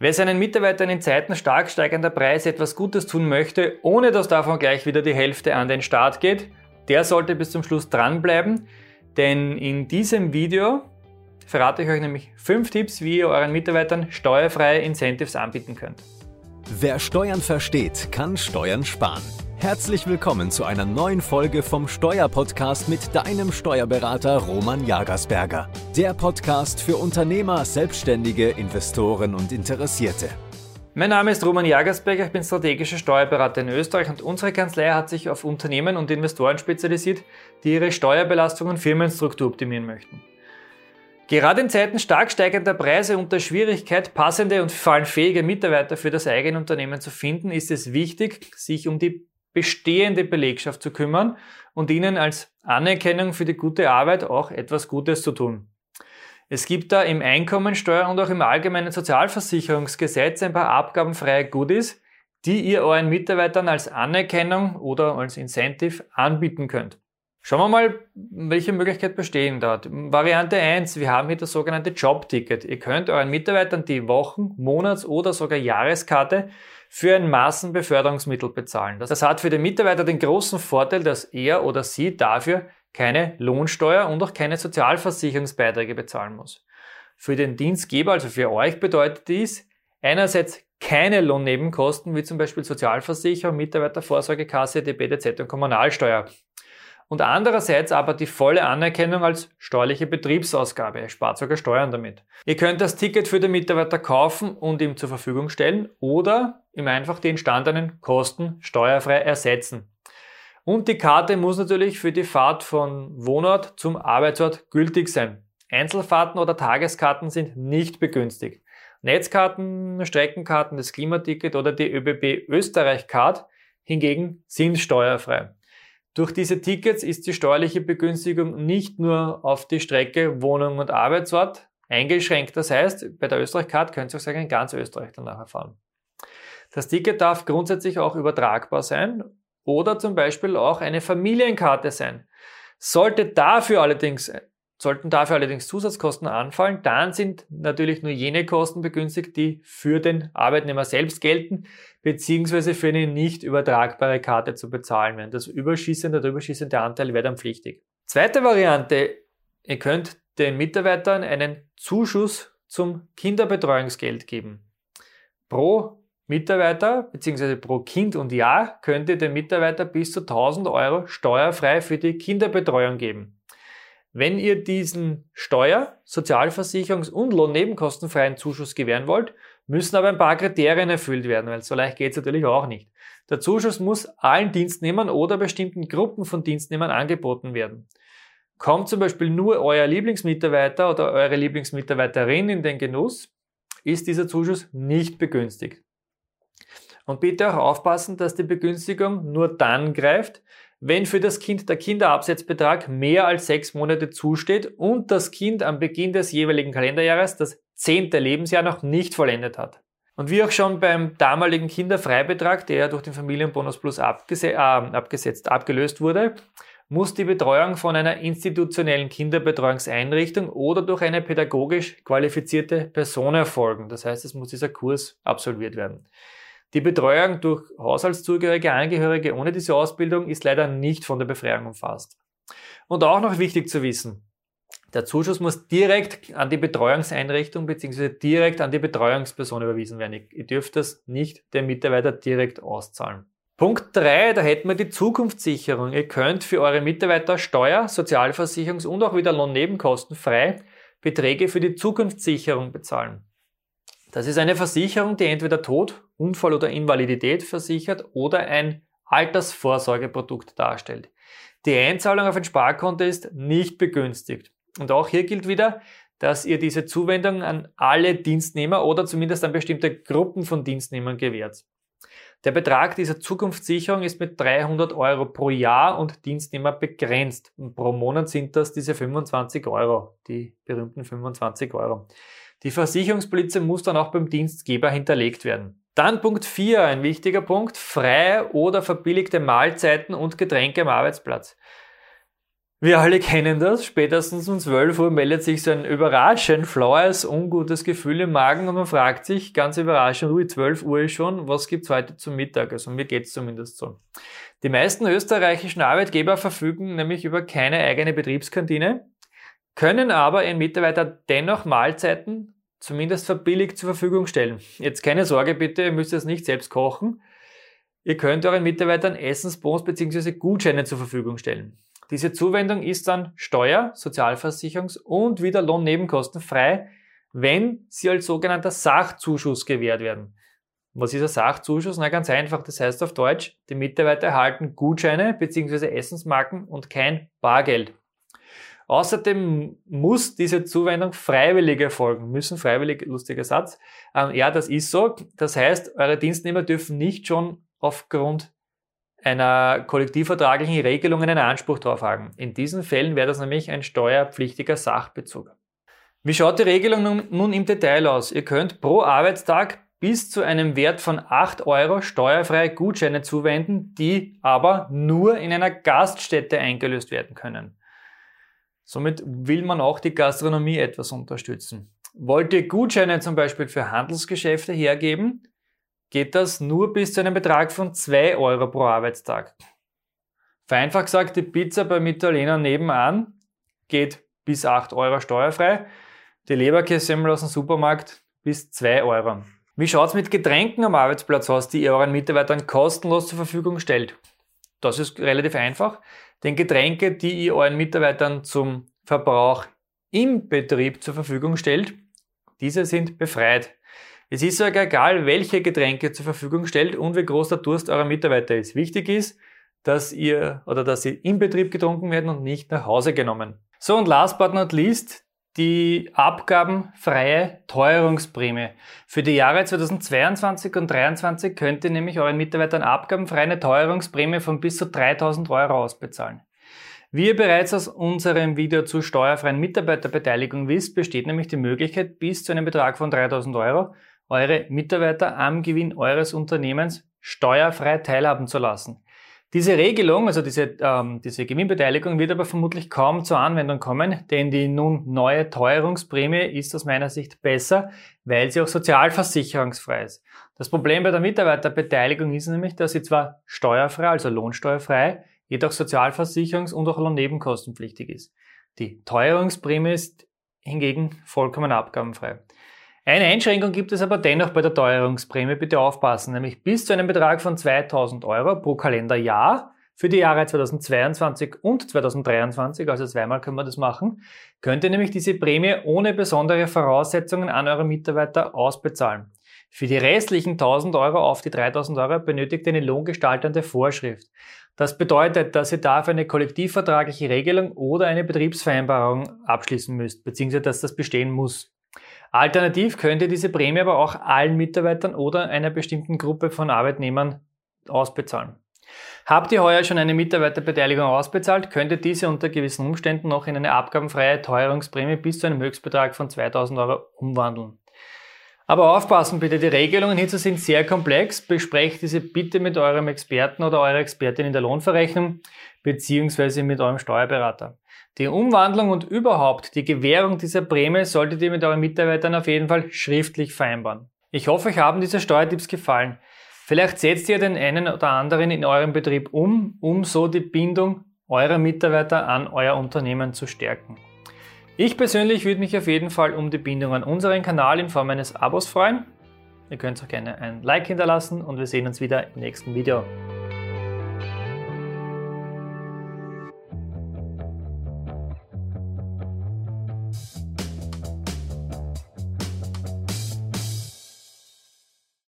Wer seinen Mitarbeitern in Zeiten stark steigender Preise etwas Gutes tun möchte, ohne dass davon gleich wieder die Hälfte an den Start geht, der sollte bis zum Schluss dranbleiben, denn in diesem Video verrate ich euch nämlich fünf Tipps, wie ihr euren Mitarbeitern steuerfreie Incentives anbieten könnt. Wer Steuern versteht, kann Steuern sparen. Herzlich willkommen zu einer neuen Folge vom Steuerpodcast mit deinem Steuerberater Roman Jagersberger. Der Podcast für Unternehmer, Selbstständige, Investoren und Interessierte. Mein Name ist Roman Jagersberger, ich bin strategischer Steuerberater in Österreich und unsere Kanzlei hat sich auf Unternehmen und Investoren spezialisiert, die ihre Steuerbelastung und Firmenstruktur optimieren möchten. Gerade in Zeiten stark steigender Preise und der Schwierigkeit, passende und vor allem fähige Mitarbeiter für das eigene Unternehmen zu finden, ist es wichtig, sich um die bestehende Belegschaft zu kümmern und ihnen als Anerkennung für die gute Arbeit auch etwas Gutes zu tun. Es gibt da im Einkommensteuer- und auch im allgemeinen Sozialversicherungsgesetz ein paar abgabenfreie Goodies, die ihr euren Mitarbeitern als Anerkennung oder als Incentive anbieten könnt. Schauen wir mal, welche Möglichkeit bestehen dort. Variante 1, wir haben hier das sogenannte Jobticket. Ihr könnt euren Mitarbeitern die Wochen-, Monats- oder sogar Jahreskarte für ein Massenbeförderungsmittel bezahlen. Das hat für den Mitarbeiter den großen Vorteil, dass er oder sie dafür keine Lohnsteuer und auch keine Sozialversicherungsbeiträge bezahlen muss. Für den Dienstgeber, also für euch, bedeutet dies einerseits keine Lohnnebenkosten, wie zum Beispiel Sozialversicherung, Mitarbeitervorsorgekasse, DBDZ und Kommunalsteuer. Und andererseits aber die volle Anerkennung als steuerliche Betriebsausgabe. Ihr spart sogar Steuern damit. Ihr könnt das Ticket für den Mitarbeiter kaufen und ihm zur Verfügung stellen oder ihm einfach die entstandenen Kosten steuerfrei ersetzen. Und die Karte muss natürlich für die Fahrt von Wohnort zum Arbeitsort gültig sein. Einzelfahrten oder Tageskarten sind nicht begünstigt. Netzkarten, Streckenkarten, das Klimaticket oder die ÖBB Österreich-Card hingegen sind steuerfrei. Durch diese Tickets ist die steuerliche Begünstigung nicht nur auf die Strecke Wohnung und Arbeitsort eingeschränkt. Das heißt, bei der Österreich-Card könnt ihr auch sagen, in ganz Österreich danach erfahren. Das Ticket darf grundsätzlich auch übertragbar sein oder zum Beispiel auch eine Familienkarte sein. Sollte dafür allerdings, sollten dafür allerdings Zusatzkosten anfallen, dann sind natürlich nur jene Kosten begünstigt, die für den Arbeitnehmer selbst gelten, beziehungsweise für eine nicht übertragbare Karte zu bezahlen werden. Das überschießende, der überschießende Anteil wäre dann pflichtig. Zweite Variante, ihr könnt den Mitarbeitern einen Zuschuss zum Kinderbetreuungsgeld geben. Pro Mitarbeiter bzw. pro Kind und Jahr könnt ihr den Mitarbeiter bis zu 1000 Euro steuerfrei für die Kinderbetreuung geben. Wenn ihr diesen Steuer-, Sozialversicherungs- und Lohnnebenkostenfreien Zuschuss gewähren wollt, müssen aber ein paar Kriterien erfüllt werden, weil so leicht geht es natürlich auch nicht. Der Zuschuss muss allen Dienstnehmern oder bestimmten Gruppen von Dienstnehmern angeboten werden. Kommt zum Beispiel nur euer Lieblingsmitarbeiter oder eure Lieblingsmitarbeiterin in den Genuss, ist dieser Zuschuss nicht begünstigt. Und bitte auch aufpassen, dass die Begünstigung nur dann greift, wenn für das Kind der Kinderabsetzbetrag mehr als sechs Monate zusteht und das Kind am Beginn des jeweiligen Kalenderjahres das zehnte Lebensjahr noch nicht vollendet hat. Und wie auch schon beim damaligen Kinderfreibetrag, der durch den Familienbonus Plus abgese äh, abgesetzt, abgelöst wurde, muss die Betreuung von einer institutionellen Kinderbetreuungseinrichtung oder durch eine pädagogisch qualifizierte Person erfolgen. Das heißt, es muss dieser Kurs absolviert werden. Die Betreuung durch Haushaltszugehörige, Angehörige ohne diese Ausbildung ist leider nicht von der Befreiung umfasst. Und auch noch wichtig zu wissen, der Zuschuss muss direkt an die Betreuungseinrichtung bzw. direkt an die Betreuungsperson überwiesen werden. Ihr dürft das nicht dem Mitarbeiter direkt auszahlen. Punkt 3, da hätten wir die Zukunftssicherung. Ihr könnt für eure Mitarbeiter Steuer, Sozialversicherungs- und auch wieder Lohnnebenkosten frei Beträge für die Zukunftssicherung bezahlen. Das ist eine Versicherung, die entweder Tod, Unfall oder Invalidität versichert oder ein Altersvorsorgeprodukt darstellt. Die Einzahlung auf ein Sparkonto ist nicht begünstigt. Und auch hier gilt wieder, dass ihr diese Zuwendung an alle Dienstnehmer oder zumindest an bestimmte Gruppen von Dienstnehmern gewährt. Der Betrag dieser Zukunftssicherung ist mit 300 Euro pro Jahr und Dienstnehmer begrenzt. Und pro Monat sind das diese 25 Euro, die berühmten 25 Euro. Die Versicherungspolizei muss dann auch beim Dienstgeber hinterlegt werden. Dann Punkt 4, ein wichtiger Punkt, freie oder verbilligte Mahlzeiten und Getränke am Arbeitsplatz. Wir alle kennen das. Spätestens um 12 Uhr meldet sich so ein überraschend flaues, ungutes Gefühl im Magen und man fragt sich ganz überraschend, ui, 12 Uhr ist schon, was gibt's heute zum Mittag? Also mir geht's zumindest so. Die meisten österreichischen Arbeitgeber verfügen nämlich über keine eigene Betriebskantine, können aber ihren Mitarbeitern dennoch Mahlzeiten zumindest verbilligt zur Verfügung stellen. Jetzt keine Sorge bitte, ihr müsst es nicht selbst kochen. Ihr könnt euren Mitarbeitern Essensbons bzw. Gutscheine zur Verfügung stellen. Diese Zuwendung ist dann Steuer-, Sozialversicherungs- und wieder Lohnnebenkosten frei, wenn sie als sogenannter Sachzuschuss gewährt werden. Was ist ein Sachzuschuss? Na ganz einfach, das heißt auf Deutsch, die Mitarbeiter erhalten Gutscheine bzw. Essensmarken und kein Bargeld. Außerdem muss diese Zuwendung freiwillig erfolgen. Müssen freiwillig, lustiger Satz. Ähm, ja, das ist so. Das heißt, eure Dienstnehmer dürfen nicht schon aufgrund einer kollektivvertraglichen Regelung einen Anspruch darauf haben. In diesen Fällen wäre das nämlich ein steuerpflichtiger Sachbezug. Wie schaut die Regelung nun im Detail aus? Ihr könnt pro Arbeitstag bis zu einem Wert von 8 Euro steuerfreie Gutscheine zuwenden, die aber nur in einer Gaststätte eingelöst werden können. Somit will man auch die Gastronomie etwas unterstützen. Wollt ihr Gutscheine zum Beispiel für Handelsgeschäfte hergeben, geht das nur bis zu einem Betrag von 2 Euro pro Arbeitstag. Vereinfacht gesagt, die Pizza beim Italiener nebenan geht bis 8 Euro steuerfrei, die Leberkässemmel aus dem Supermarkt bis 2 Euro. Wie schaut es mit Getränken am Arbeitsplatz aus, die ihr euren Mitarbeitern kostenlos zur Verfügung stellt? Das ist relativ einfach, denn Getränke, die ihr euren Mitarbeitern zum Verbrauch im Betrieb zur Verfügung stellt, diese sind befreit. Es ist sogar egal, welche Getränke zur Verfügung stellt und wie groß der Durst eurer Mitarbeiter ist. Wichtig ist, dass ihr oder dass sie im Betrieb getrunken werden und nicht nach Hause genommen. So und last but not least die abgabenfreie Teuerungsprämie. Für die Jahre 2022 und 2023 könnt ihr nämlich euren Mitarbeitern abgabenfrei eine Teuerungsprämie von bis zu 3000 Euro ausbezahlen. Wie ihr bereits aus unserem Video zur steuerfreien Mitarbeiterbeteiligung wisst, besteht nämlich die Möglichkeit, bis zu einem Betrag von 3000 Euro eure Mitarbeiter am Gewinn eures Unternehmens steuerfrei teilhaben zu lassen. Diese Regelung, also diese, ähm, diese Gewinnbeteiligung, wird aber vermutlich kaum zur Anwendung kommen, denn die nun neue Teuerungsprämie ist aus meiner Sicht besser, weil sie auch sozialversicherungsfrei ist. Das Problem bei der Mitarbeiterbeteiligung ist nämlich, dass sie zwar steuerfrei, also lohnsteuerfrei, jedoch sozialversicherungs- und auch lohnnebenkostenpflichtig ist. Die Teuerungsprämie ist hingegen vollkommen abgabenfrei. Eine Einschränkung gibt es aber dennoch bei der Teuerungsprämie, bitte aufpassen, nämlich bis zu einem Betrag von 2000 Euro pro Kalenderjahr für die Jahre 2022 und 2023, also zweimal können wir das machen, könnt ihr nämlich diese Prämie ohne besondere Voraussetzungen an eure Mitarbeiter ausbezahlen. Für die restlichen 1000 Euro auf die 3000 Euro benötigt ihr eine lohngestaltende Vorschrift. Das bedeutet, dass ihr dafür eine kollektivvertragliche Regelung oder eine Betriebsvereinbarung abschließen müsst, beziehungsweise dass das bestehen muss. Alternativ könnt ihr diese Prämie aber auch allen Mitarbeitern oder einer bestimmten Gruppe von Arbeitnehmern ausbezahlen. Habt ihr heuer schon eine Mitarbeiterbeteiligung ausbezahlt, könnt ihr diese unter gewissen Umständen noch in eine abgabenfreie Teuerungsprämie bis zu einem Höchstbetrag von 2000 Euro umwandeln. Aber aufpassen bitte, die Regelungen hierzu sind sehr komplex. Besprecht diese bitte mit eurem Experten oder eurer Expertin in der Lohnverrechnung beziehungsweise mit eurem Steuerberater. Die Umwandlung und überhaupt die Gewährung dieser Prämie solltet ihr mit euren Mitarbeitern auf jeden Fall schriftlich vereinbaren. Ich hoffe, euch haben diese Steuertipps gefallen. Vielleicht setzt ihr den einen oder anderen in eurem Betrieb um, um so die Bindung eurer Mitarbeiter an euer Unternehmen zu stärken. Ich persönlich würde mich auf jeden Fall um die Bindung an unseren Kanal in Form eines Abos freuen. Ihr könnt auch gerne ein Like hinterlassen und wir sehen uns wieder im nächsten Video.